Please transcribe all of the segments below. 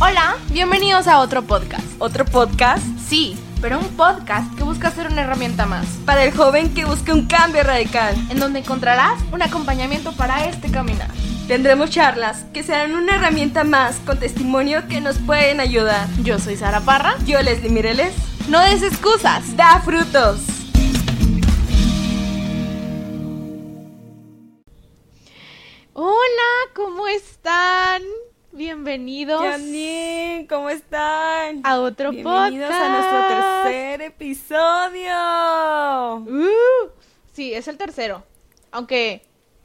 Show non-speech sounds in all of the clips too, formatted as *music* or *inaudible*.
Hola, bienvenidos a otro podcast. ¿Otro podcast? Sí, pero un podcast que busca ser una herramienta más, Para el joven que busca un cambio radical. en donde encontrarás un acompañamiento para este caminar. Tendremos charlas que serán una herramienta más con testimonio que nos pueden ayudar. Yo soy Sara Parra. Yo, Leslie Mireles, No des excusas. da frutos. Hola, ¿cómo están? Bienvenidos Janine, ¿cómo están? a otro Bienvenidos podcast. a nuestro tercer episodio. Uh, sí, es el tercero. Aunque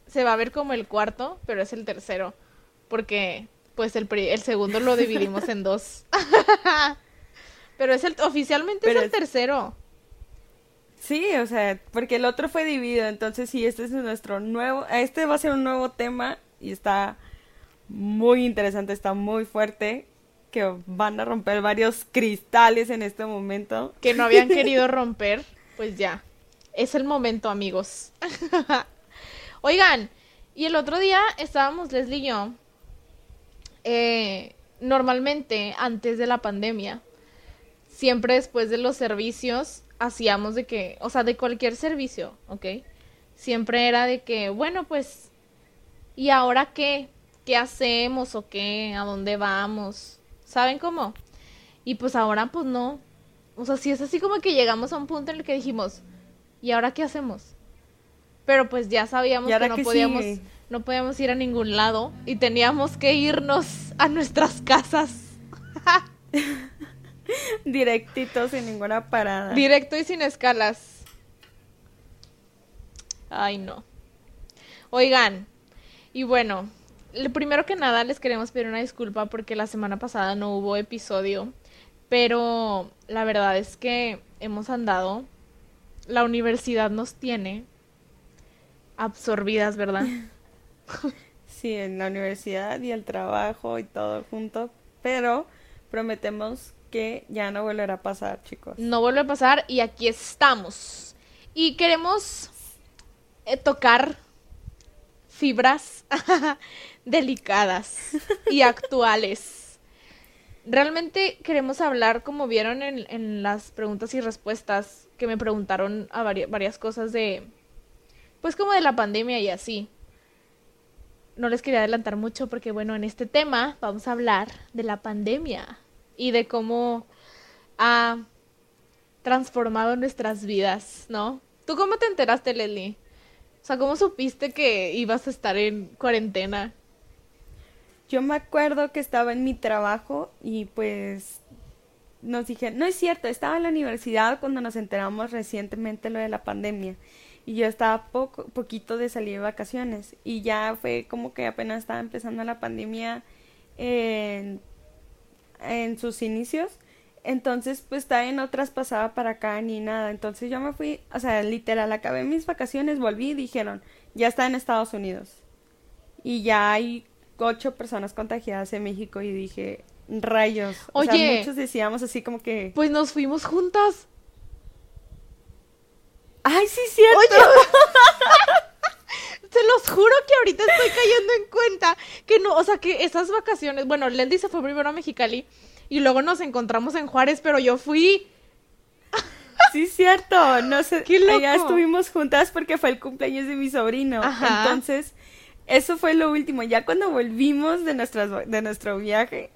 se va a ver como el cuarto, pero es el tercero. Porque, pues, el, pri- el segundo lo dividimos en dos. *laughs* pero es el, oficialmente Pero es el tercero. Sí, o sea, porque el otro fue dividido, entonces sí, este es nuestro nuevo, este va a ser un nuevo tema y está muy interesante, está muy fuerte, que van a romper varios cristales en este momento. Que no habían *laughs* querido romper. Pues ya. Es el momento, amigos. *laughs* Oigan, y el otro día estábamos Leslie y yo. eh, normalmente, antes de la pandemia, siempre después de los servicios, hacíamos de que, o sea, de cualquier servicio, ¿ok? Siempre era de que, bueno, pues, ¿y ahora qué? ¿Qué hacemos o qué? ¿A dónde vamos? ¿Saben cómo? Y pues ahora, pues no. O sea, sí es así como que llegamos a un punto en el que dijimos, ¿y ahora qué hacemos? Pero pues ya sabíamos ¿Y ahora que no podíamos, sigue? no podíamos ir a ningún lado y teníamos que irnos a nuestras casas. *laughs* Directito, sin ninguna parada. Directo y sin escalas. Ay, no. Oigan, y bueno, primero que nada les queremos pedir una disculpa porque la semana pasada no hubo episodio, pero la verdad es que hemos andado, la universidad nos tiene absorbidas, ¿verdad? *laughs* Sí, en la universidad y el trabajo y todo junto, pero prometemos que ya no volverá a pasar, chicos. No vuelve a pasar y aquí estamos. Y queremos eh, tocar fibras *laughs* delicadas y actuales. Realmente queremos hablar, como vieron en, las preguntas y respuestas, que me preguntaron a vari- varias cosas de, pues como de la pandemia y así. No les quería adelantar mucho porque, bueno, en este tema vamos a hablar de la pandemia y de cómo ha transformado nuestras vidas, ¿no? ¿Tú cómo te enteraste, Leslie? O sea, ¿cómo supiste que ibas a estar en cuarentena? Yo me acuerdo que estaba en mi trabajo y pues nos dije, no es cierto, estaba en la universidad cuando nos enteramos recientemente lo de la pandemia y yo estaba poco, poquito de salir de vacaciones y ya fue como que apenas estaba empezando la pandemia en, en sus inicios. Entonces, pues todavía no traspasaba para acá ni nada. Entonces yo me fui, o sea, literal, acabé mis vacaciones, volví y dijeron, ya está en Estados Unidos. Y ya hay ocho personas contagiadas en México y dije, rayos. O sea, Oye. muchos decíamos así como que, Pues nos fuimos juntas. ay, sí, cierto. Oye, *laughs* se los juro que ahorita estoy cayendo en cuenta que no, o sea, que esas vacaciones, bueno, Lendy se fue primero a Mexicali y luego nos encontramos en Juárez, pero yo fui. Sí, cierto. No sé, *laughs* ¡Qué loco! allá estuvimos juntas porque fue el cumpleaños de mi sobrino. Ajá. Entonces, eso fue lo último. Ya cuando volvimos de nuestras de nuestro viaje,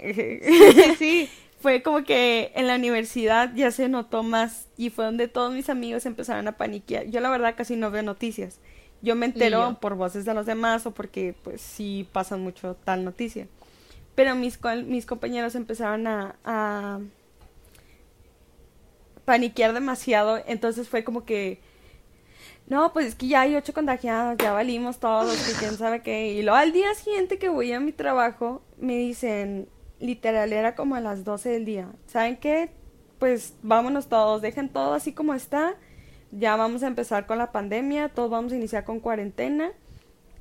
Sí, sí. *laughs* fue como que en la universidad ya se notó más y fue donde todos mis amigos empezaron a paniquear. Yo la verdad casi no veo noticias. Yo me entero yo. por voces de los demás o porque pues sí pasan mucho tal noticia. Pero mis, mis compañeros empezaron a, a paniquear demasiado, entonces fue como que no, pues es que ya hay ocho contagiados, ya valimos todos, que quién sabe qué. Y luego al día siguiente que voy a mi trabajo, me dicen, literal, era como a las 12 del día. ¿Saben qué? Pues vámonos todos, dejen todo así como está. Ya vamos a empezar con la pandemia, todos vamos a iniciar con cuarentena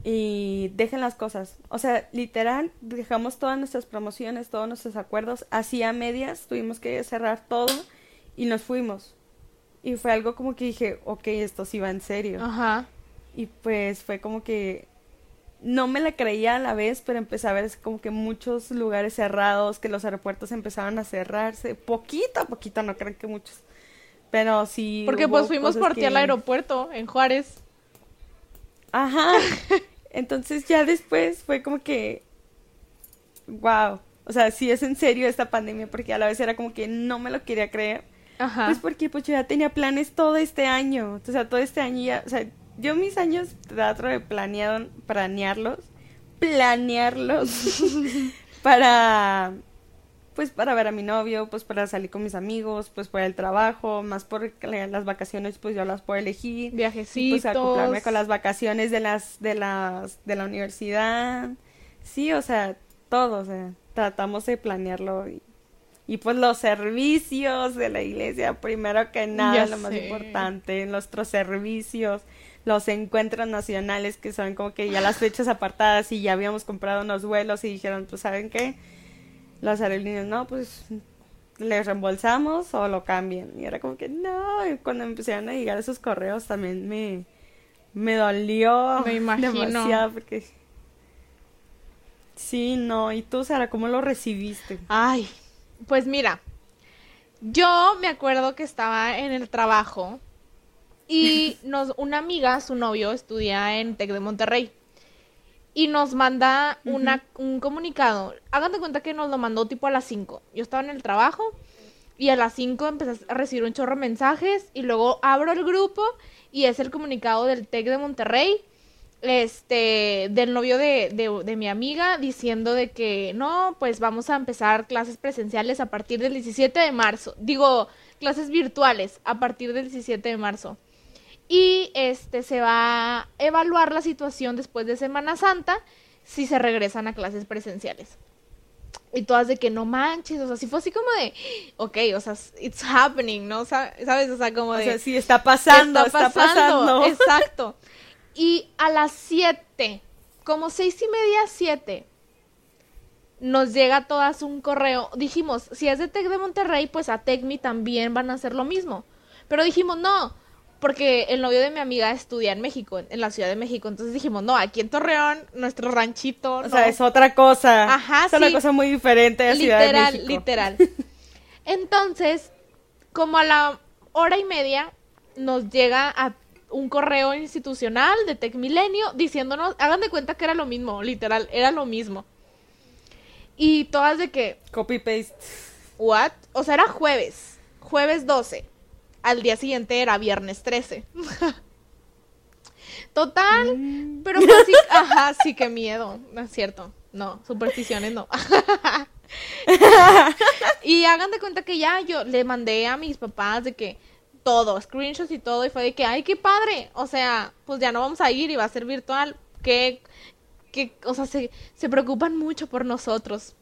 y dejen las cosas. O sea, literal, dejamos todas nuestras promociones, todos nuestros acuerdos, así a medias, tuvimos que cerrar todo y nos fuimos. Y fue algo como que dije, ok, esto sí va en serio. Ajá. Y pues fue como que no me la creía a la vez, pero empecé a ver como que muchos lugares cerrados, que los aeropuertos empezaban a cerrarse, poquito a poquito, no creo que muchos. Pero sí. Porque pues fuimos por ti al aeropuerto en Juárez. Ajá. *laughs* Entonces ya después fue como que. Wow. O sea, sí es en serio esta pandemia, porque a la vez era como que no me lo quería creer. Ajá. Pues porque pues yo ya tenía planes todo este año. O sea, todo este año ya. O sea, yo mis años trato de planear, planearlos. Planearlos. *laughs* para pues para ver a mi novio, pues para salir con mis amigos, pues para el trabajo, más por las vacaciones, pues yo las puedo elegir. Viajecitos. pues acoplarme con las vacaciones de las, de las, de la universidad. Sí, o sea, todo, o sea, tratamos de planearlo y, y pues los servicios de la iglesia, primero que nada, lo más importante, nuestros servicios, los encuentros nacionales que son como que ya las fechas apartadas y ya habíamos comprado unos vuelos y dijeron, pues, ¿saben qué? Las aerolíneas, no, pues les reembolsamos o lo cambian. Y era como que no, y cuando empezaron a llegar esos correos también me, me dolió me imagino. demasiado porque sí, no, y tú Sara, ¿cómo lo recibiste? Ay, pues mira, yo me acuerdo que estaba en el trabajo y *laughs* nos una amiga, su novio estudia en Tec de Monterrey y nos manda una, un comunicado. Hagan de cuenta que nos lo mandó tipo a las 5. Yo estaba en el trabajo y a las 5 empecé a recibir un chorro de mensajes y luego abro el grupo y es el comunicado del TEC de Monterrey, este, del novio de, de, de, mi amiga, diciendo de que no, pues vamos a empezar clases presenciales a partir del 17 de marzo. Digo, clases virtuales a partir del 17 de marzo y este se va a evaluar la situación después de Semana Santa si se regresan a clases presenciales. Y todas de que no manches, o sea, si fue así como de, ok, o sea, it's happening, ¿no? ¿Sabes? O sea, como de... O sea, sí, está pasando, está, pasando. Exacto. Y a las 7, como seis y media, 7, nos llega a todas un correo. Dijimos, si es de Tec de Monterrey, pues a Tecmi también van a hacer lo mismo. Pero dijimos, no, porque el novio de mi amiga estudia en México, en la Ciudad de México. Entonces dijimos, no, aquí en Torreón, nuestro ranchito. O sea, es otra cosa. Ajá, Es una cosa muy diferente de Ciudad de México. Literal, literal. *laughs* Entonces, como a la hora y media, nos llega a un correo institucional de Tech Milenio diciéndonos, hagan de cuenta que era lo mismo, literal, era lo mismo. Y todas de que... Copy paste. ¿What? O sea, era jueves. Jueves 12 al día siguiente era viernes 13. *laughs* Total, mm. pero así, ajá, sí, qué miedo, no es cierto, no, supersticiones no. *laughs* y hagan de cuenta que ya yo le mandé a mis papás de que todo, screenshots y todo, y fue de que, ay, qué padre, o sea, pues ya no vamos a ir y va a ser virtual, que, que o sea, se, se preocupan mucho por nosotros.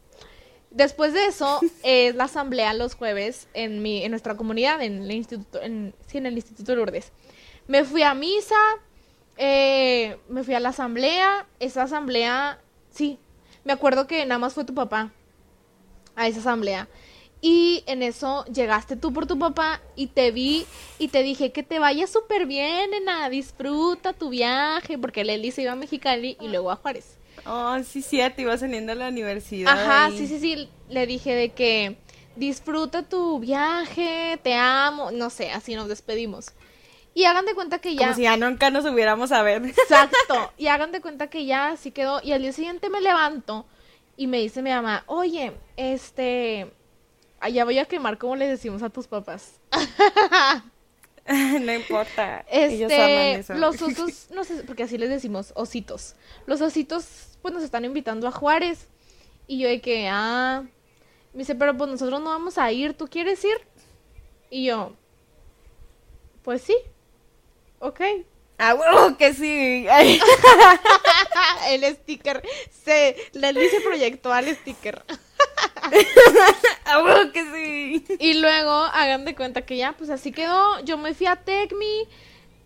Después de eso, *laughs* es la asamblea los jueves en, mi, en nuestra comunidad, en el instituto, en, sí, en el Instituto Lourdes. Me fui a misa, eh, me fui a la asamblea, esa asamblea, sí, me acuerdo que nada más fue tu papá a esa asamblea. Y en eso llegaste tú por tu papá y te vi y te dije que te vaya súper bien, nena, disfruta tu viaje, porque Leli se iba a Mexicali y luego a Juárez. Oh, sí, sí, te iba saliendo a la universidad. Ajá, sí, sí, sí. Le dije de que disfruta tu viaje, te amo, no sé, así nos despedimos. Y hagan de cuenta que ya. Como si ya nunca nos hubiéramos a ver. Exacto. *laughs* Y hagan de cuenta que ya así quedó. Y al día siguiente me levanto y me dice mi mamá, oye, este. Allá voy a quemar como le decimos a tus papás. *laughs* no importa. Este, los osos, no sé, porque así les decimos, ositos. Los ositos, pues nos están invitando a Juárez. Y yo de que, ah, me dice, pero pues nosotros no vamos a ir, ¿tú quieres ir? Y yo, pues sí, ok. Ah, huevo que sí. *laughs* el sticker, se, le dice proyectó al sticker. *laughs* Y luego hagan de cuenta que ya, pues así quedó. Yo me fui a Tecmi.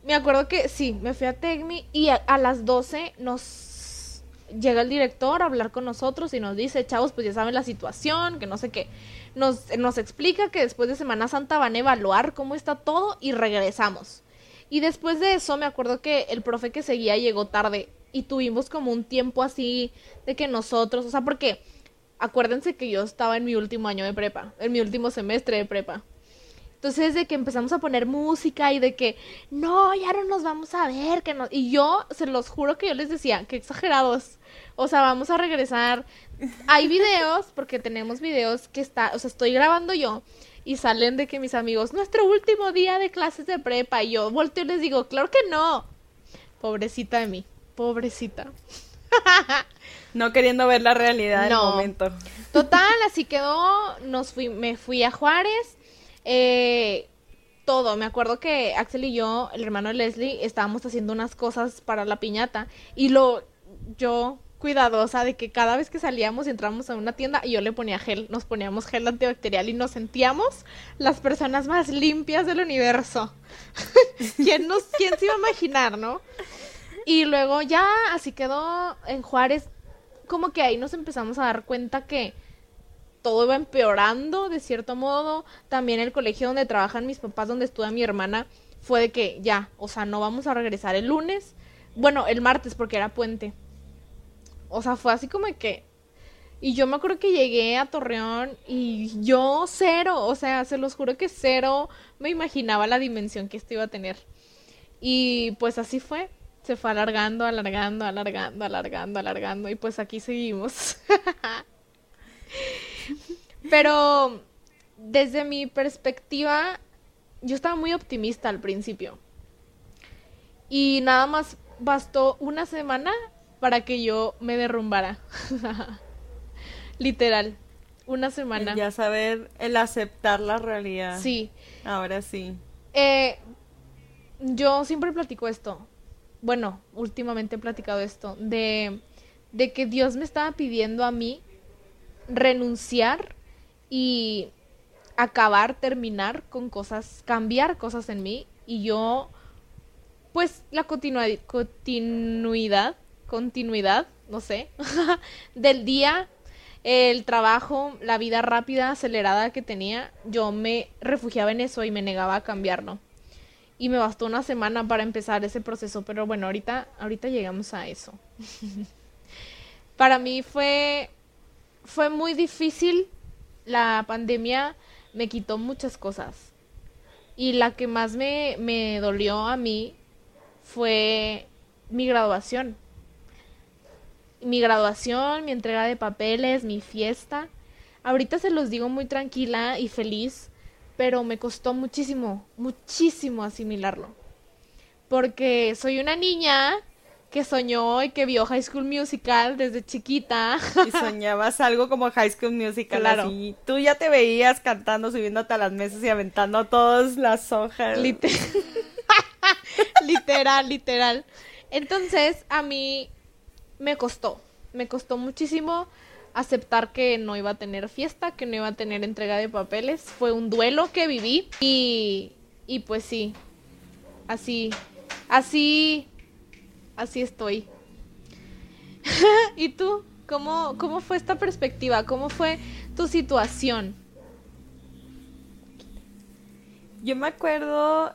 Me acuerdo que sí, me fui a Tecmi y a, las 12 nos llega el director a hablar con nosotros y nos dice, chavos, pues ya saben la situación, que no sé qué. Nos, nos explica que después de Semana Santa van a evaluar cómo está todo y regresamos. Y después de eso me acuerdo que el profe que seguía llegó tarde y tuvimos como un tiempo así de que nosotros, o sea, porque acuérdense que yo estaba en mi último año de prepa, en mi último semestre de prepa. Entonces, de que empezamos a poner música y de que, no, ya no nos vamos a ver, que no. Y yo, se los juro que yo les decía, que exagerados. O sea, vamos a regresar. Hay videos, porque tenemos videos que está, o sea, estoy grabando yo y salen de que mis amigos, nuestro último día de clases de prepa, y yo volteo y les digo, claro que no. Pobrecita de mí, pobrecita. *laughs* no queriendo ver la realidad del momento. Total, *laughs* así quedó, nos fui, me fui a Juárez, eh, todo, me acuerdo que Axel y yo, el hermano de Leslie, estábamos haciendo unas cosas para la piñata y lo, yo cuidadosa de que cada vez que salíamos y entramos a una tienda yo le ponía gel, nos poníamos gel antibacterial y nos sentíamos las personas más limpias del universo. *laughs* ¿Quién, nos, ¿Quién se iba a imaginar, no? Y luego ya así quedó en Juárez, como que ahí nos empezamos a dar cuenta que todo iba empeorando de cierto modo. También el colegio donde trabajan mis papás, donde estudia mi hermana, fue de que ya, o sea, no vamos a regresar el lunes. Bueno, el martes porque era puente. O sea, fue así como que... Y yo me acuerdo que llegué a Torreón y yo cero, o sea, se los juro que cero me imaginaba la dimensión que esto iba a tener. Y pues así fue. Se fue alargando, alargando, alargando, alargando, alargando. Y pues aquí seguimos. *laughs* Pero desde mi perspectiva, yo estaba muy optimista al principio. Y nada más bastó una semana para que yo me derrumbara. *laughs* Literal, una semana. ya saber el aceptar la realidad. Sí. Ahora sí. Eh, yo siempre platico esto. Bueno, últimamente he platicado esto. De, de que Dios me estaba pidiendo a mí renunciar y acabar, terminar con cosas, cambiar cosas en mí y yo, pues la continuidad, continuidad, no sé, *laughs* del día, el trabajo, la vida rápida, acelerada que tenía, yo me refugiaba en eso y me negaba a cambiarlo. Y me bastó una semana para empezar ese proceso, pero bueno, ahorita, ahorita llegamos a eso. *laughs* para mí fue, fue muy difícil la pandemia me quitó muchas cosas. Y la que más me, me dolió a mí fue mi graduación. Mi graduación, mi entrega de papeles, mi fiesta. Ahorita se los digo muy tranquila y feliz, pero me costó muchísimo, muchísimo asimilarlo. Porque soy una niña que soñó y que vio High School Musical desde chiquita. Y soñabas algo como High School Musical. Claro. Tú ya te veías cantando, subiéndote a las mesas y aventando todas las hojas. *laughs* literal, literal. Entonces, a mí me costó. Me costó muchísimo aceptar que no iba a tener fiesta, que no iba a tener entrega de papeles. Fue un duelo que viví y, y pues sí, así, así así estoy. *laughs* ¿Y tú? ¿Cómo, ¿Cómo fue esta perspectiva? ¿Cómo fue tu situación? Yo me acuerdo,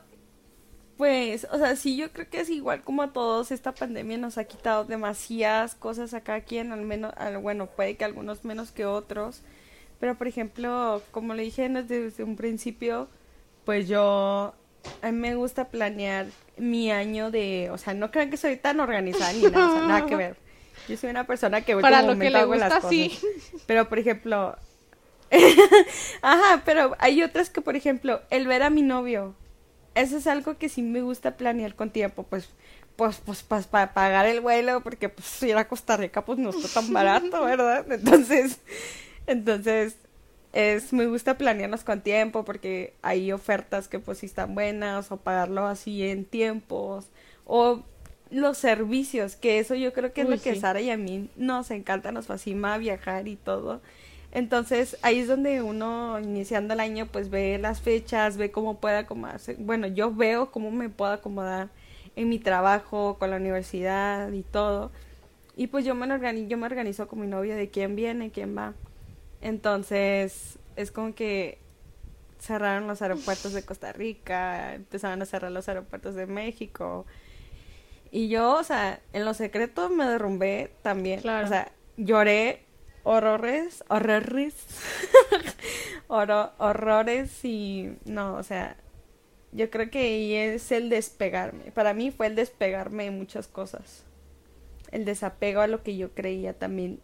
pues, o sea, sí, yo creo que es igual como a todos, esta pandemia nos ha quitado demasiadas cosas a cada quien, al menos, bueno, puede que algunos menos que otros, pero por ejemplo, como le dije desde un principio, pues yo a mí me gusta planear mi año de, o sea, no crean que soy tan organizada ni nada, o sea, nada que *laughs* ver. Yo soy una persona que para lo que le gusta sí. Pero por ejemplo, *laughs* ajá, pero hay otras que por ejemplo, el ver a mi novio, eso es algo que sí me gusta planear con tiempo, pues pues, pues, pues para pagar el vuelo, porque pues ir a Costa Rica pues no está tan barato, *laughs* ¿verdad? Entonces, entonces, es me gusta planearlos con tiempo porque hay ofertas que pues sí están buenas o pagarlo así en tiempos o los servicios que eso yo creo que es lo que Sara y a mí nos encanta nos fascina viajar y todo entonces ahí es donde uno iniciando el año pues ve las fechas ve cómo puede acomodarse bueno yo veo cómo me puedo acomodar en mi trabajo con la universidad y todo y pues yo me organizo yo me organizo con mi novia de quién viene quién va entonces, es como que cerraron los aeropuertos de Costa Rica, empezaron a cerrar los aeropuertos de México. Y yo, o sea, en lo secreto me derrumbé también. Claro. O sea, lloré horrores, horrores, *laughs* Horro- horrores y no, o sea, yo creo que es el despegarme. Para mí fue el despegarme de muchas cosas. El desapego a lo que yo creía también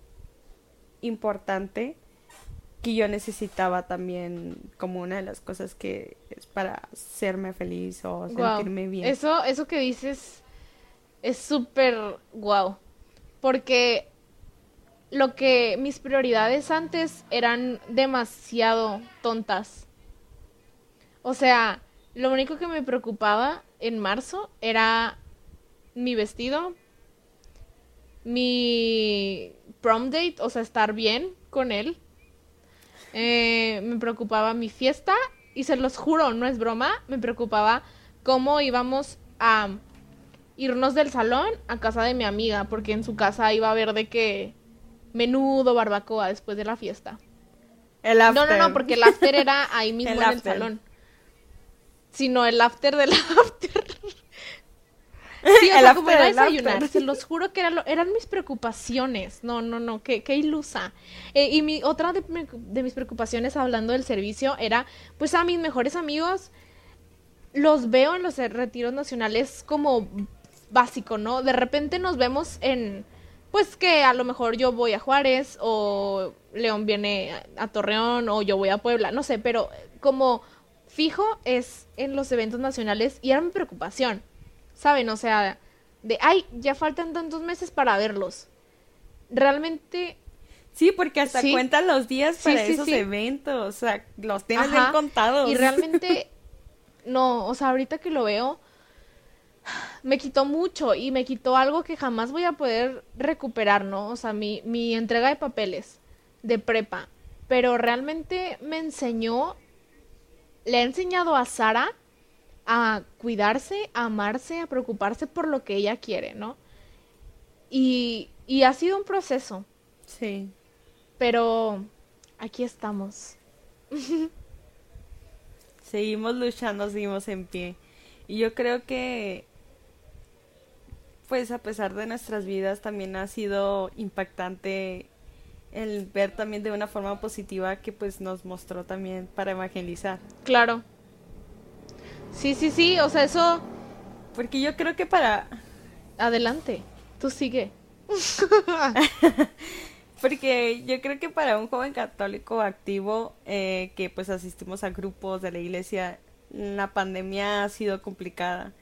importante, que yo necesitaba también como una de las cosas que es para hacerme feliz o sentirme bien. Eso, eso que dices es súper guau. Porque lo que mis prioridades antes eran demasiado tontas. O sea, lo único que me preocupaba en marzo era mi vestido, mi prom date, o sea, estar bien con él. Eh, me preocupaba mi fiesta y se los juro, no es broma, me preocupaba cómo íbamos a irnos del salón a casa de mi amiga, porque en su casa iba a haber de que menudo barbacoa después de la fiesta. El No, no, after. no, porque el after era *laughs* ahí mismo El en el after. salón. Sino el after del *laughs* after. Sí, o El sea, como after era del desayunar, after. se los juro que era lo- eran mis preocupaciones. No, no, no, qué, qué ilusa. Eh, y mi, otra de mis preocupaciones hablando del servicio era, pues a mis mejores amigos los veo en los retiros nacionales como básico, ¿no? De repente nos vemos en, pues que a lo mejor yo voy a Juárez o León viene a, Torreón o yo voy a Puebla, no sé, pero como fijo es en los eventos nacionales y era mi preocupación, ¿saben? O sea, de, ay, ya faltan tantos meses para verlos. Realmente Sí, porque hasta Sí. cuentan los días para sí, esos eventos, o sea, los tienes bien contados. Y realmente, no, o sea, ahorita que lo veo, me quitó mucho y me quitó algo que jamás voy a poder recuperar, ¿no? O sea, mi, mi entrega de papeles de prepa. Pero realmente me enseñó, le ha enseñado a Sara a cuidarse, a amarse, a preocuparse por lo que ella quiere, ¿no? Y, y ha sido un proceso, Sí. pero aquí estamos. *laughs* Seguimos luchando, seguimos en pie. Y yo creo que, pues a pesar de nuestras vidas, también ha sido impactante el ver también de una forma positiva que pues nos mostró también para evangelizar. Claro. Sí, sí, sí, o sea, eso, Porque yo creo que para, adelante, tú sigue. *laughs* porque yo creo que para un joven católico activo eh, que pues asistimos a grupos de la iglesia, la pandemia ha sido complicada.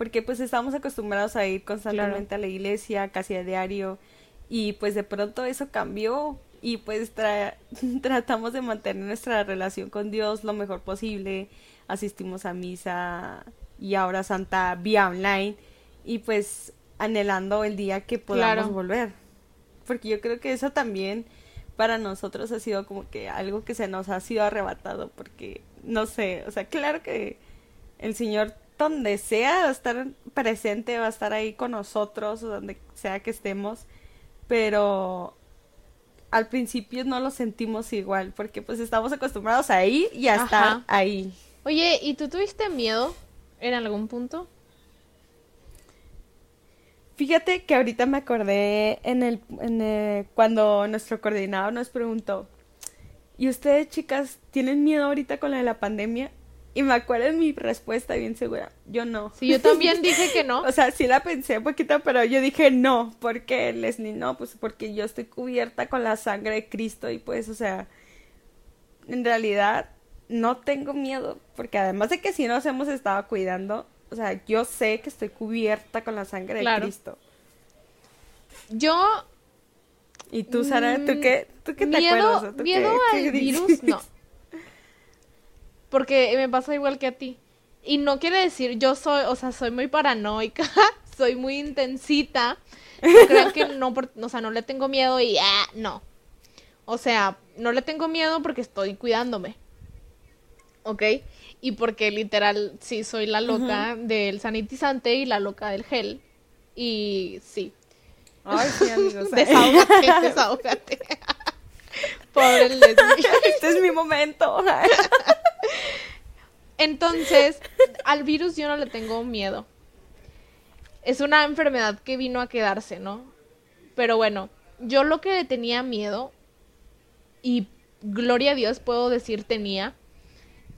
Porque pues estamos acostumbrados a ir constantemente a la iglesia, casi a diario, y pues de pronto eso cambió y pues tra- *laughs* tratamos de mantener nuestra relación con Dios lo mejor posible. Asistimos a misa y ahora Santa vía online y pues anhelando el día que podamos Claro. volver. Porque yo creo que eso también para nosotros ha sido como que algo que se nos ha sido arrebatado porque no sé, o sea, claro que el Señor donde sea va a estar presente, va a estar ahí con nosotros, donde sea que estemos, pero al principio no lo sentimos igual, porque pues estamos acostumbrados a ir y a Ajá. estar ahí. Oye, ¿y tú tuviste miedo en algún punto? Fíjate que ahorita me acordé en el, en el- cuando nuestro coordinador nos preguntó, ¿y ustedes chicas tienen miedo ahorita con la de la pandemia? Y me acuerdo de mi respuesta bien segura, yo no. Sí, yo también *laughs* dije que no. O sea, sí la pensé un poquito, pero yo dije no. ¿Por qué, Leslie? No, pues porque yo estoy cubierta con la sangre de Cristo y pues, o sea, en realidad no tengo miedo, porque además de que sí nos hemos estado cuidando, o sea, yo sé que estoy cubierta con la sangre de. Cristo. Yo, ¿Y tú, Sara, tú Mm, qué, tú qué te miedo, acuerdas? ¿O tú miedo qué- al qué virus, no. *laughs* Porque me pasa igual que a ti. Y no quiere decir, yo soy, o sea, soy muy paranoica, *laughs* soy muy intensita. Creo que no, por- o sea, no le tengo miedo y ah, no. O sea, no le tengo miedo porque estoy cuidándome. ¿Ok? Y porque literal, sí, soy la loca del sanitizante y la loca del gel. Y sí. Ay, sí, amigos. *laughs* Desahógate, *laughs* desahógate. Pobre Leslie. este es mi momento. Entonces, al virus yo no le tengo miedo. es una enfermedad que vino a quedarse, ¿no? Pero bueno, yo lo que tenía miedo, y gloria a Dios puedo decir tenía,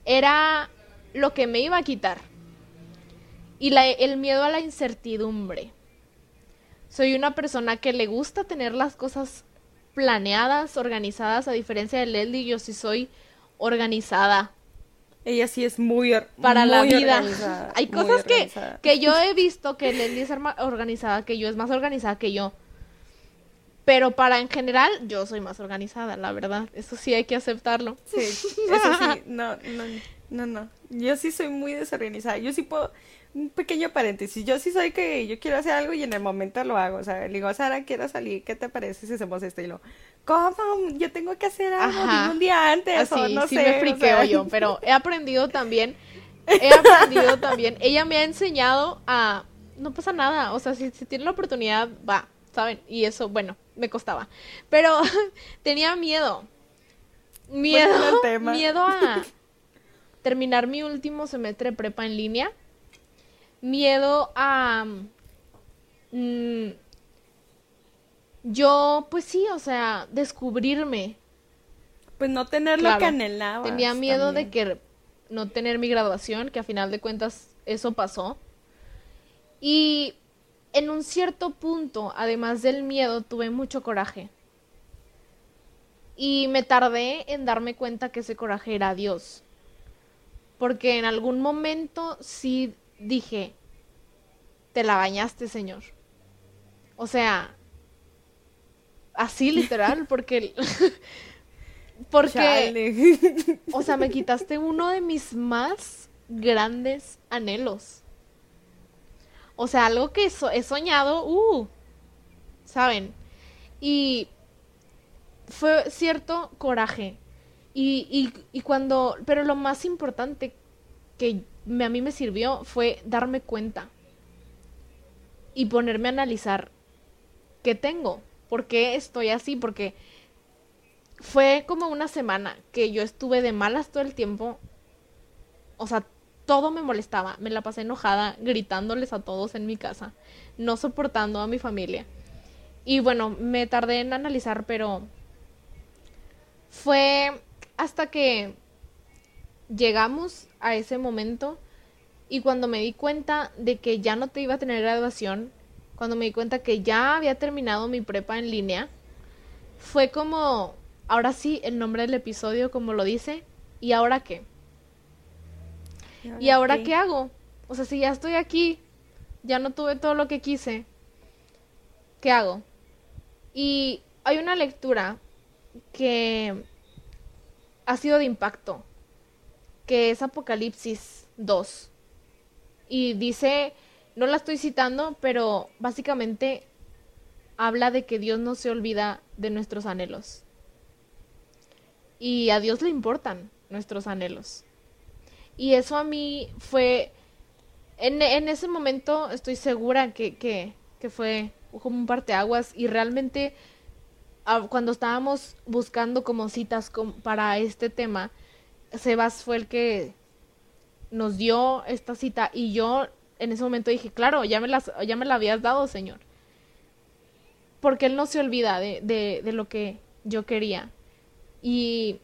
era lo que me iba a quitar. Y el miedo a la incertidumbre. Soy una persona que le gusta tener las cosas planeadas, organizadas, a diferencia de Leslie, yo sí soy organizada. Ella sí es muy para la vida. Hay cosas que, que yo he visto que Leslie es organizada, que yo es más organizada que yo. Pero para en general, yo soy más organizada, la verdad. Eso sí hay que aceptarlo. Sí, eso sí. No, no, no, no. Yo sí soy muy desorganizada. Yo sí puedo un pequeño paréntesis. Yo sí soy que yo quiero hacer algo y en el momento lo hago. O sea, le digo, Sara, quiero salir. ¿Qué te parece si hacemos esto? Y lo, ¿cómo? Yo tengo que hacer algo un día antes. o no sí sé, me friqueo yo, pero he *laughs* aprendido también. He aprendido también. Ella me ha enseñado a. No pasa nada. O sea, si, si tiene la oportunidad, va. ¿Saben? Y eso, bueno, me costaba. Pero *laughs* tenía miedo. Miedo. Miedo a *laughs* terminar mi último semestre de prepa en línea miedo a... Mm, yo, pues sí, o sea, descubrirme. Pues no tener lo que anhelaba. Tenía miedo de que no tener mi graduación, que a final de cuentas eso pasó. Y en un cierto punto, además del miedo, tuve mucho coraje. Y me tardé en darme cuenta que ese coraje era Dios. Porque en algún momento sí dije, te la bañaste, Señor. O sea, así literal, *laughs* porque... porque... O sea, me quitaste uno de mis más grandes anhelos. O sea, algo que he soñado, uh, ¿saben? Y fue cierto coraje. Y, y, y, cuando, pero lo más importante que a mí me sirvió fue darme cuenta y ponerme a analizar qué tengo, por qué estoy así, porque fue como una semana que yo estuve de malas todo el tiempo. O sea, todo me molestaba, me la pasé enojada, gritándoles a todos en mi casa, no soportando a mi familia. Y bueno, me tardé en analizar, pero fue hasta que llegamos a ese momento y cuando me di cuenta de que ya no te iba a tener graduación, cuando me di cuenta que ya había terminado mi prepa en línea, fue como, ahora sí, el nombre del episodio como lo dice, ¿y ahora qué? ¿Y ahora, qué? hago? O sea, si ya estoy aquí, ya no tuve todo lo que quise, ¿qué hago? Y hay una lectura que ha sido de impacto, que es Apocalipsis 2 y dice, no la estoy citando, pero básicamente habla de que Dios no se olvida de nuestros anhelos. Y a Dios le importan nuestros anhelos. Y eso a mí fue, en, en ese momento estoy segura que, que, que fue como un parteaguas y realmente ah, cuando estábamos buscando como citas para este tema, Sebas fue el que nos dio esta cita y yo en ese momento dije, claro, ya me, las, ya me la habías dado, Señor. Porque Él no se olvida de, de, de lo que yo quería. Y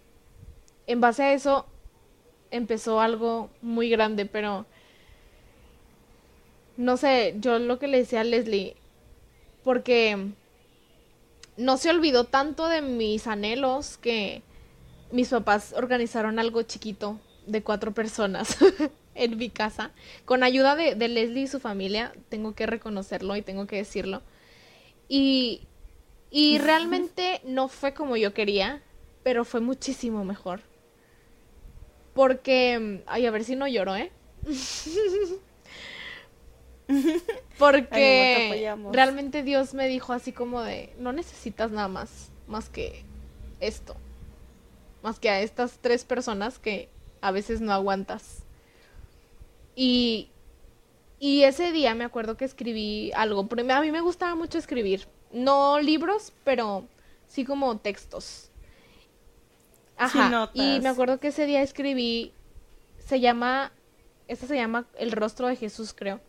en base a eso empezó algo muy grande, pero no sé, yo lo que le decía a Leslie, porque no se olvidó tanto de mis anhelos que mis papás organizaron algo chiquito de cuatro personas *laughs* en mi casa, con ayuda de, Leslie y su familia, tengo que reconocerlo y tengo que decirlo. Y, y realmente no fue como yo quería, pero fue muchísimo mejor. Porque, ay, a ver si no lloro, ¿eh? *laughs* Porque realmente Dios me dijo así como de, no necesitas nada más, más que esto. Más que a estas tres personas que a veces no aguantas. Y, y ese día me acuerdo que escribí algo. A mí me gustaba mucho escribir. No libros, pero sí como textos. Ajá. y me acuerdo que ese día escribí. Se llama. Esta se llama El rostro de Jesús, creo.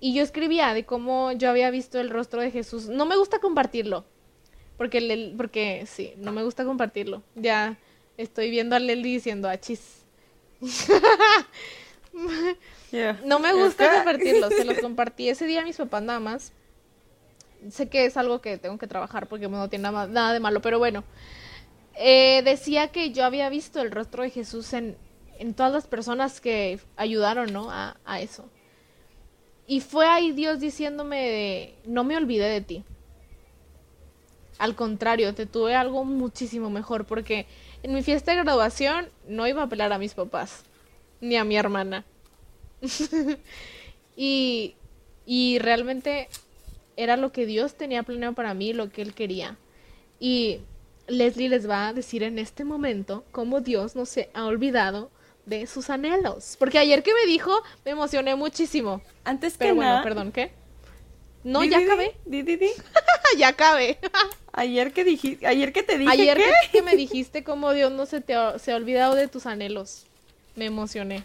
Y yo escribía de cómo yo había visto el rostro de Jesús. No me gusta compartirlo. Porque, le- porque sí, no me gusta compartirlo. Ya estoy viendo a Leli diciendo achis. *laughs* Ya. No me gusta compartirlo. Se los *laughs* compartí ese día a mis papás nada más. Sé que es algo que tengo que trabajar porque no tiene nada, nada de malo, pero bueno. Eh, decía que yo había visto el rostro de Jesús en, en todas las personas que ayudaron, ¿no? A, a eso. Y fue ahí Dios diciéndome de, no me olvidé de ti. Al contrario, te tuve algo muchísimo mejor porque en mi fiesta de graduación no iba a apelar a mis papás, ni a mi hermana. *laughs* y, y realmente era lo que Dios tenía planeado para mí, lo que Él quería. Y Leslie les va a decir en este momento cómo Dios no se ha olvidado de sus anhelos. Porque ayer que me dijo, me emocioné muchísimo. Antes que Pero bueno, nada. perdón, ¿qué? No, di, ya di, acabé. di, di, di. *laughs* ya acabé. *laughs* Ayer que dijiste, ayer que te dije Ayer que que, que me *laughs* dijiste cómo Dios no se te ha, se ha olvidado de tus anhelos. Me emocioné.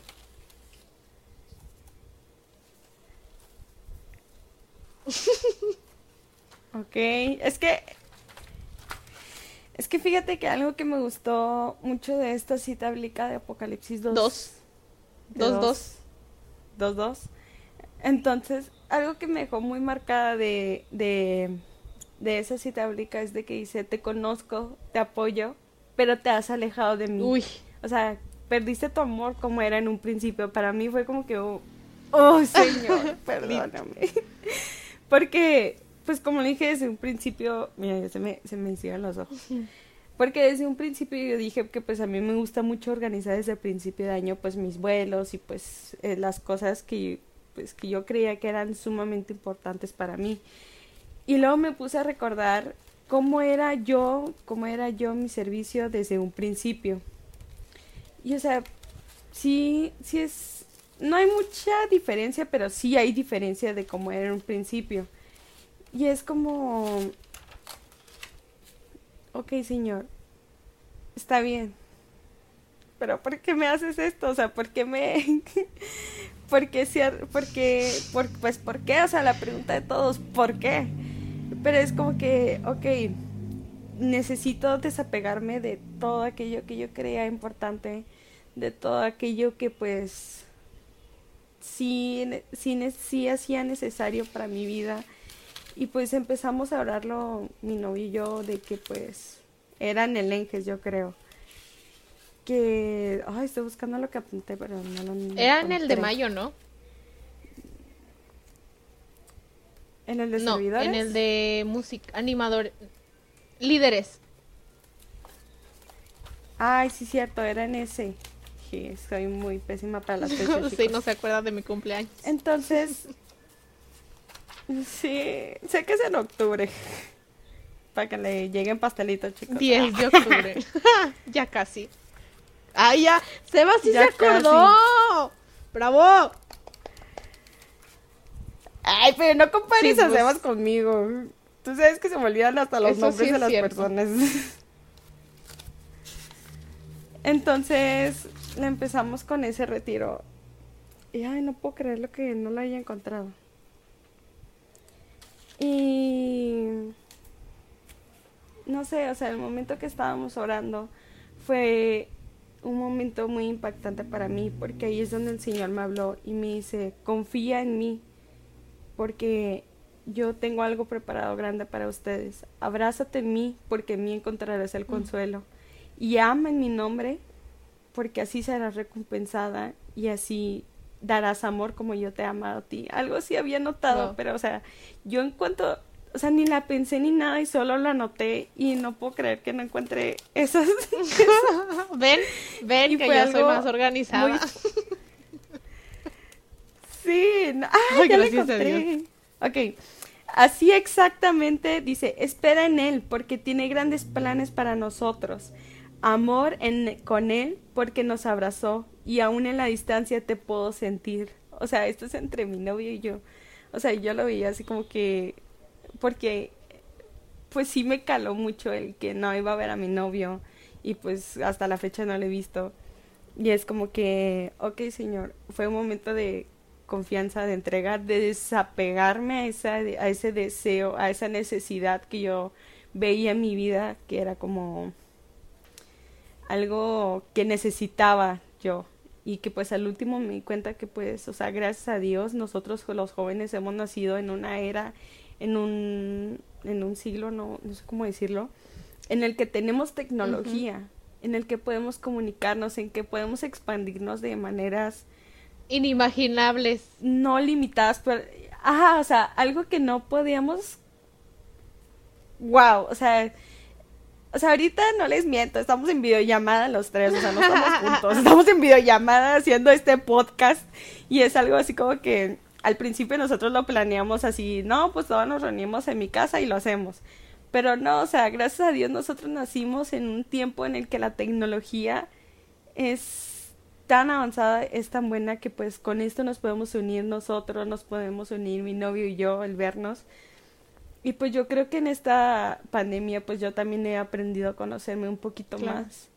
Ok, es que es que fíjate que algo que me gustó mucho de esta cita bíblica de Apocalipsis 2 Dos. de Dos, dos. dos, dos. Entonces, algo que me dejó muy marcada de, de, de esa cita bíblica es de que dice, te conozco, te apoyo, pero te has alejado de mí. Uy. O sea, perdiste tu amor como era en un principio. Para mí fue como que, oh, oh, Señor, *laughs* perdóname. *laughs* Porque, pues como le dije desde un principio, mira, ya se me, se me hicieron los ojos. Porque desde un principio yo dije que pues a mí me gusta mucho organizar desde el principio de año pues mis vuelos y pues eh, las cosas que pues que yo creía que eran sumamente importantes para mí. Y luego me puse a recordar cómo era yo, cómo era yo mi servicio desde un principio. Y o sea, sí, sí es, no hay mucha diferencia, pero sí hay diferencia de cómo era en un principio. Y es como, ok, señor, está bien, pero ¿por qué me haces esto? O sea, ¿por qué me... *laughs* ¿Por qué, cier- por qué? Por, pues, ¿por qué? O sea, la pregunta de todos, ¿por qué? Pero es como que, ok, necesito desapegarme de todo aquello que yo creía importante, de todo aquello que pues sí, sí, sí hacía necesario para mi vida. Y pues empezamos a hablarlo mi novio y yo de que pues eran elenjes, yo creo. Que, ay, estoy buscando lo que apunté, pero no lo Era en el de mayo, ¿no? ¿En el de No, servidores? en el de música, animador, líderes. Ay, sí, cierto, era en ese. Sí, soy muy pésima para las fechas. *laughs* sí, no se acuerda de mi cumpleaños. Entonces, sí, sé que es en octubre. *laughs* Para que le lleguen pastelitos, chicos. 10 de octubre. *laughs* ya casi. ¡Ay, ya! ¡Seba sí Ya se acordó! ¡Bravo! Ay, pero no compares Sí, a pues. Sebas conmigo. Tú sabes que se me olvidan hasta los Eso nombres sí de las cierto. personas. *laughs* Entonces, empezamos con ese retiro. Y ay, no puedo creer lo que no lo haya encontrado. Y no sé, o sea, el momento que estábamos orando fue un momento muy impactante para mí, porque ahí es donde el Señor me habló y me dice, confía en mí, porque yo tengo algo preparado grande para ustedes. Abrázate en mí, porque en mí encontrarás el consuelo. Y ama en mi nombre, porque así serás recompensada y así darás amor como yo te he amado a ti. Algo así había notado, Wow. pero o sea, yo en cuanto, o sea, ni la pensé ni nada y solo la anoté y no puedo creer que no encuentré esas. *laughs* ven, ven Y que yo soy más organizada. muy- Sí, no- ¡ay, Ay, ya la encontré! Ok, así exactamente dice, espera en Él porque tiene grandes planes para nosotros. Amor en, con Él porque nos abrazó y aún en la distancia te puedo sentir. O sea, esto es entre mi novio y yo. O sea, yo lo veía así como que, porque pues sí me caló mucho el que no iba a ver a mi novio y pues hasta la fecha no lo he visto. Y es como que, ok, señor, fue un momento de confianza, de entrega, de desapegarme a, esa, a ese deseo, a esa necesidad que yo veía en mi vida, que era como algo que necesitaba yo y que pues al último me di cuenta que pues, o sea, gracias a Dios nosotros los jóvenes hemos nacido en una era, en un, en un siglo, no, no sé cómo decirlo, en el que tenemos tecnología, en el que podemos comunicarnos, en que podemos expandirnos de maneras inimaginables, no limitadas, pero, ajá, o sea, algo que no podíamos, wow, o sea, o sea, ahorita no les miento, estamos en videollamada los tres, o sea, no estamos *laughs* juntos, estamos en videollamada haciendo este podcast y es algo así como que al principio nosotros lo planeamos así, no, pues todos nos reunimos en mi casa y lo hacemos. Pero no, o sea, gracias a Dios nosotros nacimos en un tiempo en el que la tecnología es tan avanzada, es tan buena que pues con esto nos podemos unir nosotros, nos podemos unir mi novio y yo, el vernos. Y pues yo creo que en esta pandemia pues yo también he aprendido a conocerme un poquito más,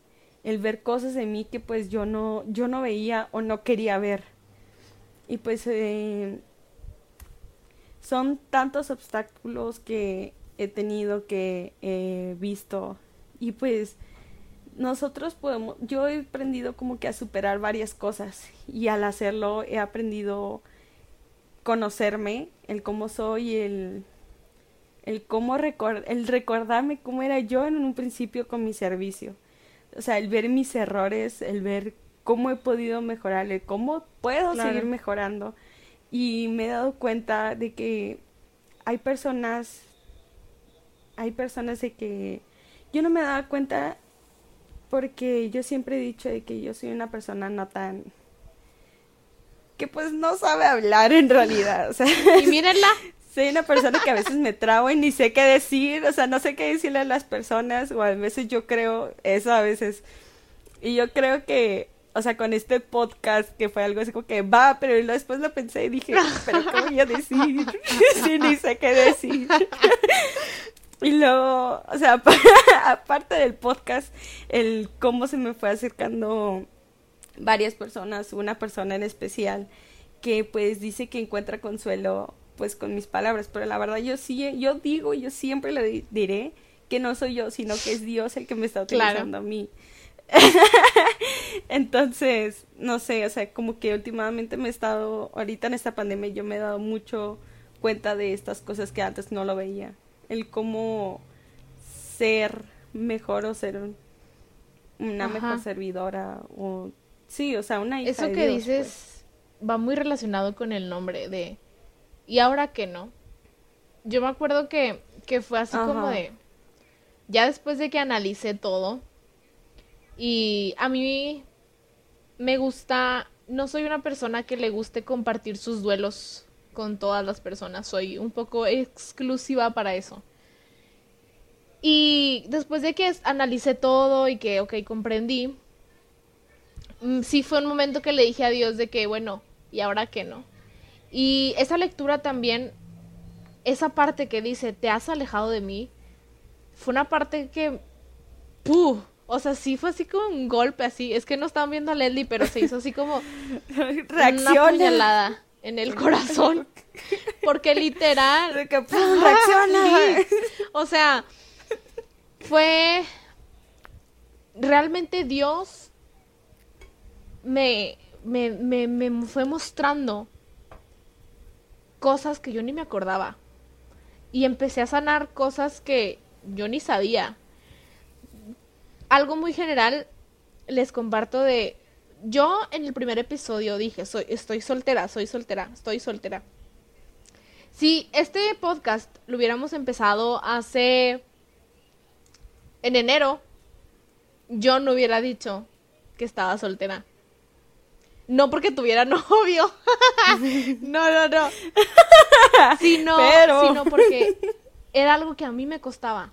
el ver cosas en mí que pues yo no yo no veía o no quería ver. Y pues eh, son tantos obstáculos que he tenido, que he visto. Y pues nosotros podemos, yo he aprendido como que a superar varias cosas y al hacerlo he aprendido conocerme, el cómo soy, el, el cómo record, el recordarme cómo era yo en un principio con mi servicio. O sea, el ver mis errores, el ver cómo he podido mejorar, el cómo puedo seguir mejorando. Y me he dado cuenta de que hay personas hay personas de que yo no me daba cuenta porque yo siempre he dicho de que yo soy una persona no tan que pues no sabe hablar en realidad, o sea, *laughs* y mírenla. *laughs* soy una persona que a veces me trago y ni sé qué decir, o sea, no sé qué decirle a las personas o a veces yo creo eso a veces. Y yo creo que o sea, con este podcast que fue algo así como que va, pero después lo pensé y dije, pero ¿qué voy a decir? *laughs* sí, ni sé qué decir. Y luego, o sea, *laughs* aparte del podcast, el cómo se me fue acercando varias personas, una persona en especial que pues dice que encuentra consuelo pues con mis palabras, pero la verdad yo sí, yo digo, yo siempre le diré que no soy yo, sino que es Dios el que me está utilizando a mí. *laughs* Entonces, no sé, o sea, como que últimamente me he estado, ahorita en esta pandemia yo me he dado mucho cuenta de estas cosas que antes no lo veía el cómo ser mejor o ser una mejor servidora o sí, o sea, una hija Eso que dices pues. va muy relacionado con el nombre de ¿y ahora qué no? Yo me acuerdo que, que fue así como de ya después de que analicé todo y a mí me gusta, no soy una persona que le guste compartir sus duelos con todas las personas. Soy un poco exclusiva para eso. Y después de que analicé todo y que, ok, comprendí, mm, sí fue un momento que le dije a Dios de que, bueno, ¿y ahora qué no? Y esa lectura también, esa parte que dice, te has alejado de mí, fue una parte que, ¡puh! O sea, sí fue así como un golpe, así. Es que no estaban viendo a Leslie, pero se hizo así como Reacciona. *laughs* una en el corazón. Porque literal. reacciona. O sea, fue. Realmente Dios me, me, me, me fue mostrando cosas que yo ni me acordaba. Y empecé a sanar cosas que yo ni sabía. Algo muy general les comparto de yo en el primer episodio dije, soy, estoy soltera, soy soltera, estoy soltera. Si este podcast lo hubiéramos empezado hace... en enero, yo no hubiera dicho que estaba soltera. No porque tuviera *laughs* novio. *laughs* no, no, no. *laughs* Sino, sino porque era algo que a mí me costaba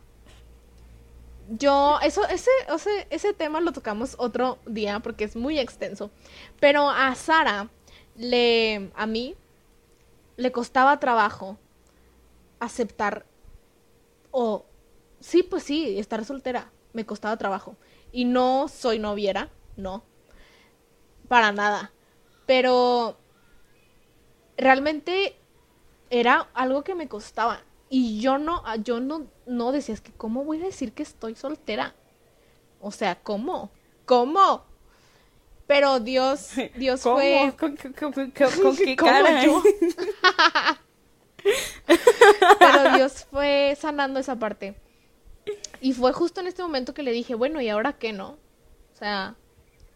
yo, eso, ese, ese, ese tema lo tocamos otro día porque es muy extenso. Pero a Sara, le, a mí, le costaba trabajo aceptar, o, sí, pues sí, estar soltera, me costaba trabajo. Y no soy noviera, no, para nada. Pero realmente era algo que me costaba. Y yo no, yo no, no decía, es que ¿cómo voy a decir que estoy soltera? O sea, ¿cómo? ¿Cómo? Pero Dios, *laughs* Dios fue... ¿Con, qué *laughs* cara? *laughs* Pero Dios fue sanando esa parte. Y fue justo en este momento que le dije, bueno, ¿y ahora qué no? O sea,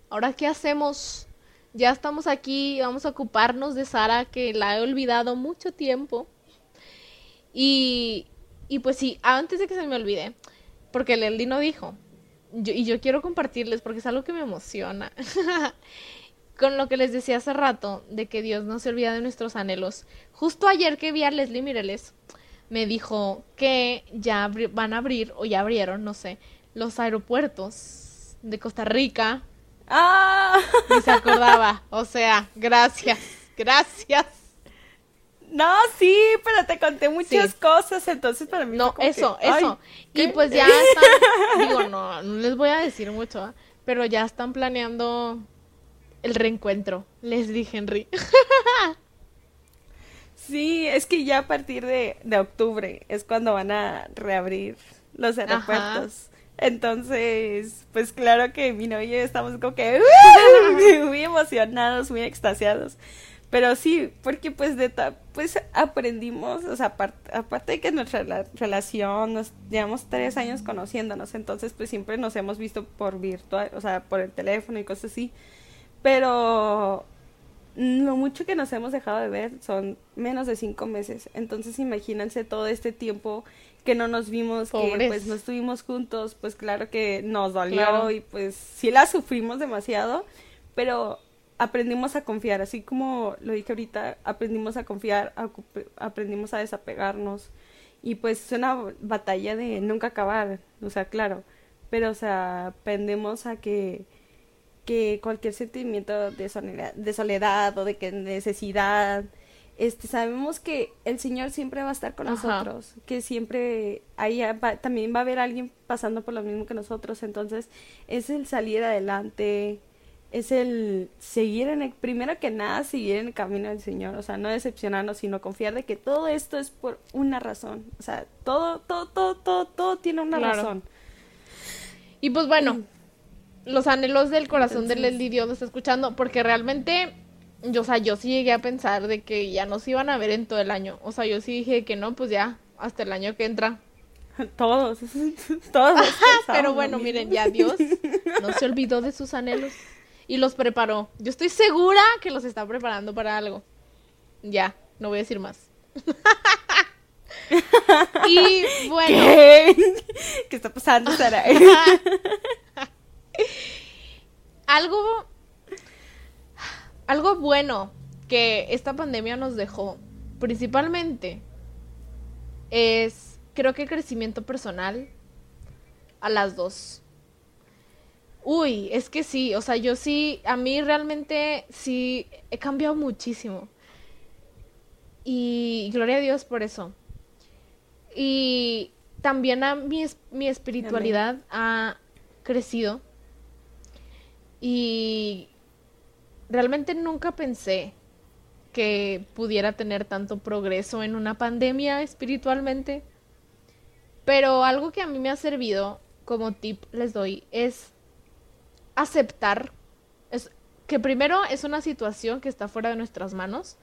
¿ahora qué hacemos? Ya estamos aquí, vamos a ocuparnos de Sara, que la he olvidado mucho tiempo. Y, y pues sí, antes de que se me olvide, porque el no dijo, y yo quiero compartirles porque es algo que me emociona. *laughs* Con lo que les decía hace rato, de que Dios no se olvida de nuestros anhelos. Justo ayer que vi a Leslie Mireles, me dijo que ya van a abrir, o ya abrieron, no sé, los aeropuertos de Costa Rica. ¡Ah! Y se acordaba. O sea, gracias, gracias. No, sí, pero te conté muchas cosas, entonces para mí. No, eso, eso. Y pues ya *laughs* están, digo, no, no les voy a decir mucho, pero ya están planeando el reencuentro, les dije Henry. *laughs* sí, es que ya a partir de, de, octubre es cuando van a reabrir los aeropuertos. Entonces, pues claro que mi novio y yo estamos como que *laughs* muy emocionados, muy extasiados. Pero sí, porque pues de pues aprendimos, o sea, aparte, de que nuestra relación, nos llevamos tres años conociéndonos, entonces pues siempre nos hemos visto por virtual, o sea, por el teléfono y cosas así. Pero lo mucho que nos hemos dejado de ver son menos de cinco meses. Entonces imagínense todo este tiempo que no nos vimos, que pues no estuvimos juntos, pues claro que nos dolió y pues sí la sufrimos demasiado, pero aprendimos a confiar, así como lo dije ahorita, aprendimos a confiar, aprendimos a desapegarnos y pues es una batalla de nunca acabar, o sea, claro, pero o sea, aprendemos a que que cualquier sentimiento de soledad, de soledad o de que necesidad, este sabemos que el Señor siempre va a estar con nosotros, que siempre ahí también va a haber alguien pasando por lo mismo que nosotros, entonces es el salir adelante, es el seguir en el, primero que nada, seguir en el camino del Señor, o sea, no decepcionarnos, sino confiar de que todo esto es por una razón, o sea, todo, todo, todo, todo, todo tiene una razón. Y pues bueno, los anhelos del corazón de Leslie Dios está escuchando, porque realmente, yo, o sea, yo sí llegué a pensar de que ya no se iban a ver en todo el año, o sea, yo sí dije que no, pues ya, hasta el año que entra. *laughs* Todos, *laughs* todos. *laughs* Pero bueno, miren, ya Dios no se olvidó de sus anhelos y los preparó. Yo estoy segura que los está preparando para algo. Ya, no voy a decir más. *laughs* y bueno. ¿Qué, *laughs* ¿Qué está pasando, Sara? *laughs* algo. Algo bueno que esta pandemia nos dejó, principalmente, es creo que crecimiento personal a las dos. Uy, es que sí, o sea, yo sí, a mí realmente sí he cambiado muchísimo. Y gloria a Dios por eso. Y también a mi, mi espiritualidad ha crecido. Y realmente nunca pensé que pudiera tener tanto progreso en una pandemia espiritualmente. Pero algo que a mí me ha servido como tip les doy es aceptar es, que primero es una situación que está fuera de nuestras manos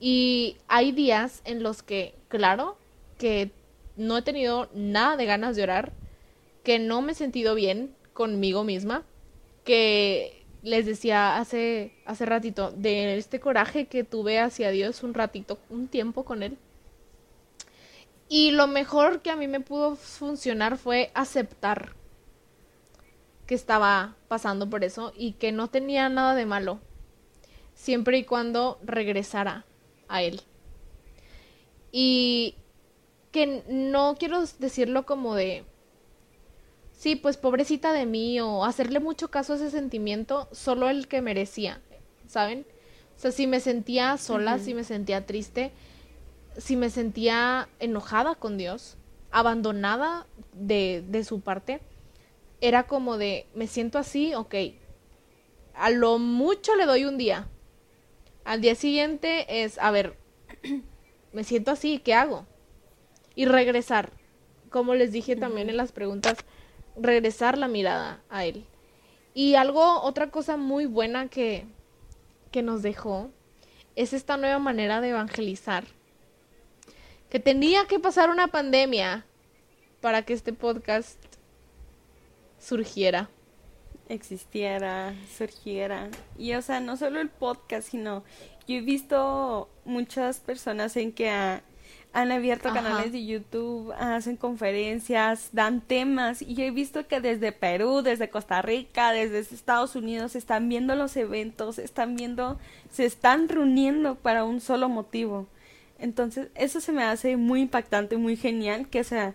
y hay días en los que, claro, que no he tenido nada de ganas de orar, que no me he sentido bien conmigo misma, que les decía hace, hace ratito, de este coraje que tuve hacia Dios un ratito, un tiempo con Él. Y lo mejor que a mí me pudo funcionar fue aceptar que estaba pasando por eso y que no tenía nada de malo, siempre y cuando regresara a él. Y que no quiero decirlo como de, sí, pues pobrecita de mí o hacerle mucho caso a ese sentimiento, solo el que merecía, ¿saben? O sea, si me sentía sola, si me sentía triste, si me sentía enojada con Dios, abandonada de, de su parte, era como de, me siento así, ok, a lo mucho le doy un día. Al día siguiente es, a ver, *clears throat* me siento así, ¿qué hago? Y regresar, como les dije también en las preguntas, regresar la mirada a Él. Y algo, otra cosa muy buena que, que nos dejó es esta nueva manera de evangelizar. Que tenía que pasar una pandemia para que este podcast surgiera. Existiera, surgiera. Y o sea, no solo el podcast, sino yo he visto muchas personas en que han abierto canales de YouTube, hacen conferencias, dan temas y yo he visto que desde Perú, desde Costa Rica, desde Estados Unidos están viendo los eventos, están viendo, se están reuniendo para un solo motivo. Entonces, eso se me hace muy impactante, muy genial, que o sea,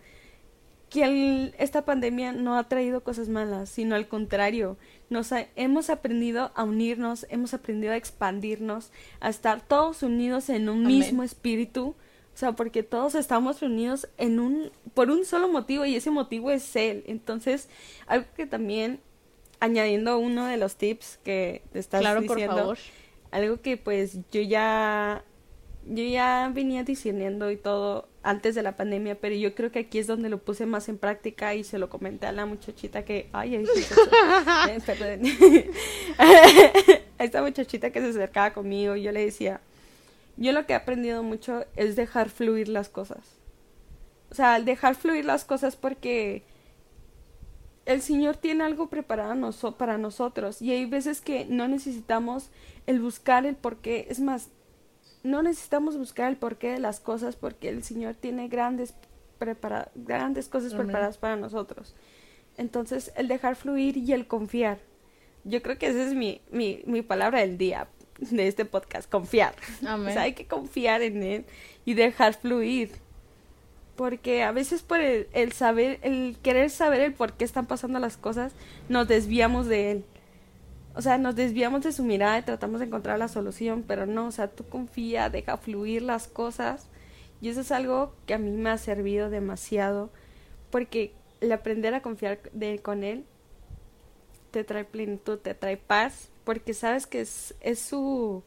que esta pandemia no ha traído cosas malas, sino al contrario, nos hemos aprendido a unirnos, hemos aprendido a expandirnos, a estar todos unidos en un mismo espíritu, o sea, porque todos estamos reunidos en un por un solo motivo y ese motivo es él. Entonces, algo que también añadiendo uno de los tips que te estás claro, diciendo, por favor. algo que pues yo ya yo ya venía discerniendo y todo antes de la pandemia, pero yo creo que aquí es donde lo puse más en práctica y se lo comenté a la muchachita que, ay, ay, *laughs* eh, a *laughs* esta muchachita que se acercaba conmigo, yo le decía, yo lo que he aprendido mucho es dejar fluir las cosas. O sea, dejar fluir las cosas porque el Señor tiene algo preparado para nosotros y hay veces que no necesitamos el buscar el por qué. Es más, no necesitamos buscar el porqué de las cosas porque el Señor tiene grandes, grandes cosas preparadas para nosotros. Entonces, el dejar fluir y el confiar. Yo creo que esa es mi, mi, mi palabra del día de este podcast, confiar. O sea, hay que confiar en Él y dejar fluir. Porque a veces por el, el saber, el querer saber el por qué están pasando las cosas, nos desviamos de Él o sea, nos desviamos de su mirada y tratamos de encontrar la solución, pero no, o sea, tú confía, deja fluir las cosas. Y eso es algo que a mí me ha servido demasiado, porque el aprender a confiar de, con él te trae plenitud, te trae paz, porque sabes que es, es su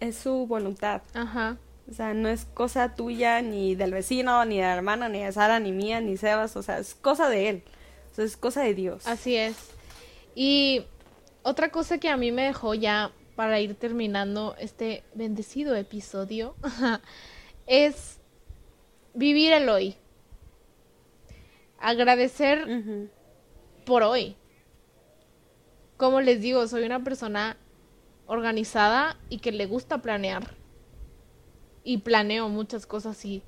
es su voluntad. Ajá. O sea, no es cosa tuya, ni del vecino, ni de la hermana, ni de Sara, ni mía, ni Sebas. O sea, es cosa de él. O sea, es cosa de Dios. Así es. Y otra cosa que a mí me dejó ya para ir terminando este bendecido episodio *laughs* es vivir el hoy. Agradecer por hoy. Como les digo, soy una persona organizada y que le gusta planear. Y planeo muchas cosas y,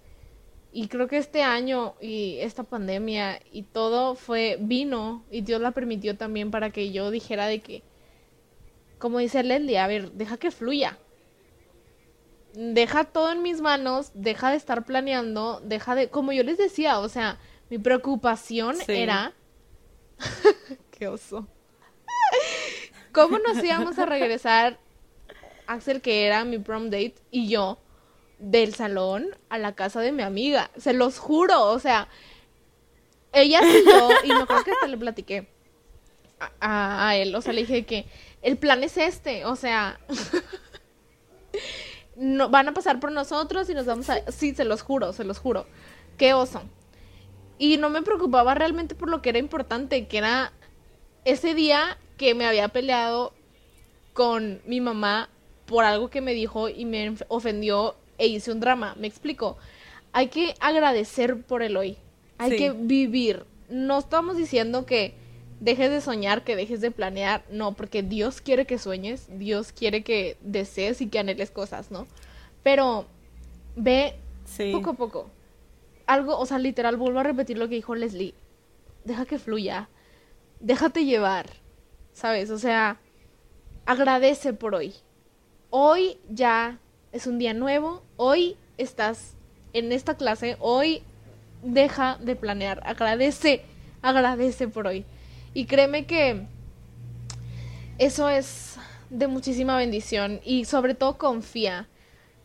y creo que este año y esta pandemia y todo fue vino y Dios la permitió también para que yo dijera de que como dice Leslie, a ver, deja que fluya. Deja todo en mis manos, deja de estar planeando, deja de, como yo les decía, o sea, mi preocupación era, *laughs* qué oso, ¿cómo nos íbamos a regresar, Axel, que era mi prom date, y yo, del salón a la casa de mi amiga? Se los juro, o sea, ella y y no creo que hasta le platiqué a, a él, o sea, le dije que el plan es este, o sea, *laughs* no, van a pasar por nosotros y nos vamos a... Sí, se los juro, se los juro. Qué oso. Y no me preocupaba realmente por lo que era importante, que era ese día que me había peleado con mi mamá por algo que me dijo y me ofendió e hice un drama. Me explico. Hay que agradecer por el hoy. Hay que vivir. No estamos diciendo que dejes de soñar, que dejes de planear, no, porque Dios quiere que sueñes, Dios quiere que desees y que anheles cosas, ¿no? Pero ve poco a poco. Algo, o sea, literal, vuelvo a repetir lo que dijo Leslie. Deja que fluya. Déjate llevar. ¿Sabes? O sea, agradece por hoy. Hoy ya es un día nuevo. Hoy estás en esta clase. Hoy deja de planear. Agradece. Agradece por hoy. Y créeme que eso es de muchísima bendición y sobre todo confía.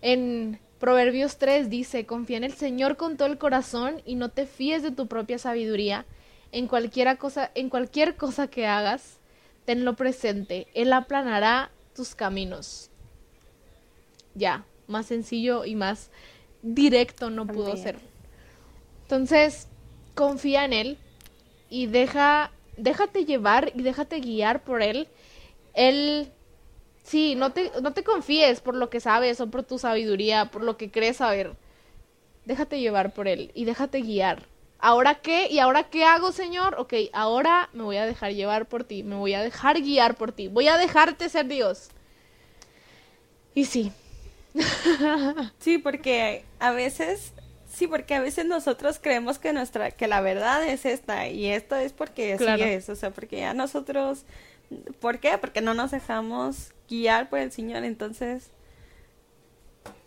En Proverbios 3 dice, confía en el Señor con todo el corazón y no te fíes de tu propia sabiduría. En, cualquiera cosa, en cualquier cosa que hagas, tenlo presente. Él aplanará tus caminos. Ya, más sencillo y más directo no pudo ser. Entonces, confía en él y deja, déjate llevar y déjate guiar por él. Él, sí, no te, no te confíes por lo que sabes o por tu sabiduría, por lo que crees saber. Déjate llevar por él y déjate guiar. ¿Ahora qué? ¿Y ahora qué hago, Señor? Ok, ahora me voy a dejar llevar por ti, me voy a dejar guiar por ti, voy a dejarte ser Dios. Y sí, *laughs* Sí, porque a veces, sí, porque a veces nosotros creemos que nuestra, que la verdad es esta y esto es porque así Claro. es, o sea, porque ya nosotros, ¿por qué? Porque no nos dejamos guiar por el Señor, entonces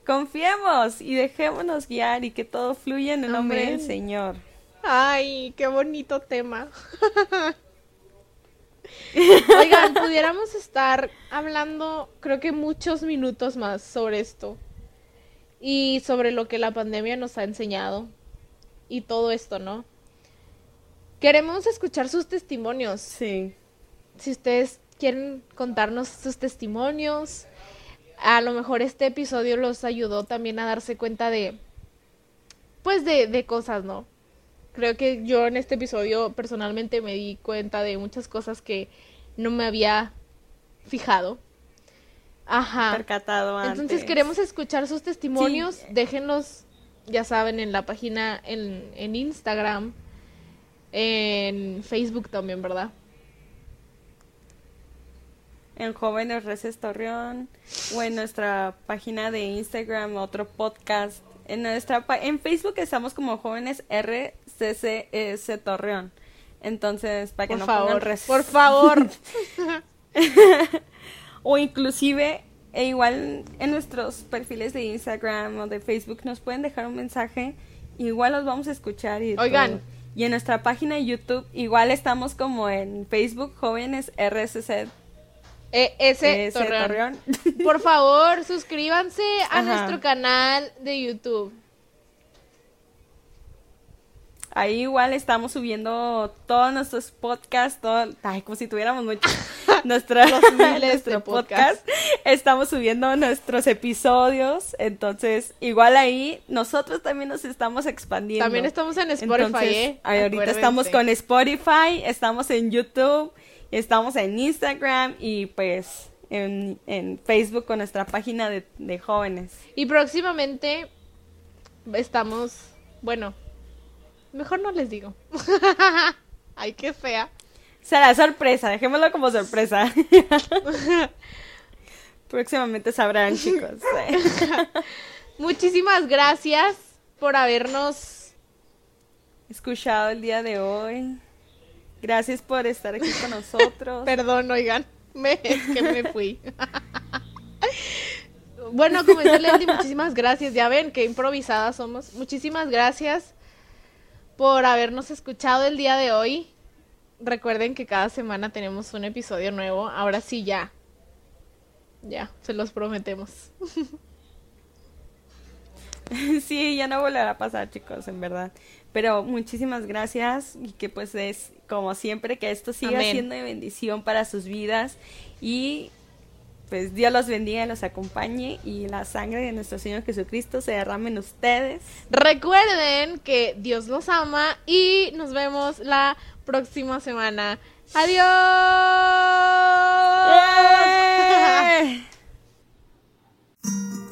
confiemos y dejémonos guiar y que todo fluya en el nombre del. Señor. Ay, qué bonito tema. *laughs* *laughs* Oigan, pudiéramos estar hablando, creo que muchos minutos más sobre esto. Y sobre lo que la pandemia nos ha enseñado. Y todo esto, ¿no? Queremos escuchar sus testimonios. Sí. Si ustedes quieren contarnos sus testimonios, a lo mejor este episodio los ayudó también a darse cuenta de, pues de, de cosas, ¿no? Creo que yo en este episodio personalmente me di cuenta de muchas cosas que no me había fijado. Ajá. Percatado antes. Entonces queremos escuchar sus testimonios. Sí. Déjenlos, ya saben, en la página, en, en Instagram, en Facebook también, ¿verdad? en Jóvenes Reces Torreón o en nuestra página de Instagram, otro podcast. En nuestra en Facebook estamos como Jóvenes RCCS Torreón. Entonces, para que Por no pongan favor, res- por favor. *laughs* o inclusive e igual en nuestros perfiles de Instagram o de Facebook nos pueden dejar un mensaje, igual los vamos a escuchar y Oigan. todo. Y en nuestra página de YouTube igual estamos como en Facebook Jóvenes RCC E- ese ese Torreón. Torreón. *laughs* Por favor, suscríbanse a Ajá. nuestro canal de YouTube. Ahí igual estamos subiendo todos nuestros podcasts, todo, ay, como si tuviéramos mucho, *laughs* nuestro de podcast. podcasts. Estamos subiendo nuestros episodios, entonces igual ahí nosotros también nos estamos expandiendo. También estamos en Spotify, Entonces, ¿eh? ahorita estamos con Spotify, estamos en YouTube, estamos en Instagram y pues en, en Facebook con nuestra página de, de jóvenes. Y próximamente estamos, bueno, mejor no les digo. *laughs* Ay, qué fea. Será sorpresa, dejémoslo como sorpresa. *laughs* Próximamente sabrán, *laughs* chicos. Muchísimas gracias por habernos Escuchado el día de hoy. Gracias por estar aquí con nosotros. *laughs* Perdón, oigan, me, es que me fui. *laughs* bueno, Leslie, muchísimas gracias. Ya ven qué improvisadas somos. Muchísimas gracias por habernos escuchado el día de hoy. Recuerden que cada semana tenemos un episodio nuevo. Ahora sí, ya. Ya, se los prometemos. *laughs* Sí, ya no volverá a pasar, chicos, en verdad. Pero muchísimas gracias y que pues es como siempre, que esto siga siendo de bendición para sus vidas y pues Dios los bendiga y los acompañe y la sangre de nuestro Señor Jesucristo se derrame en ustedes. Recuerden que Dios los ama y nos vemos la próxima semana. Adiós. ¡Eh! *laughs*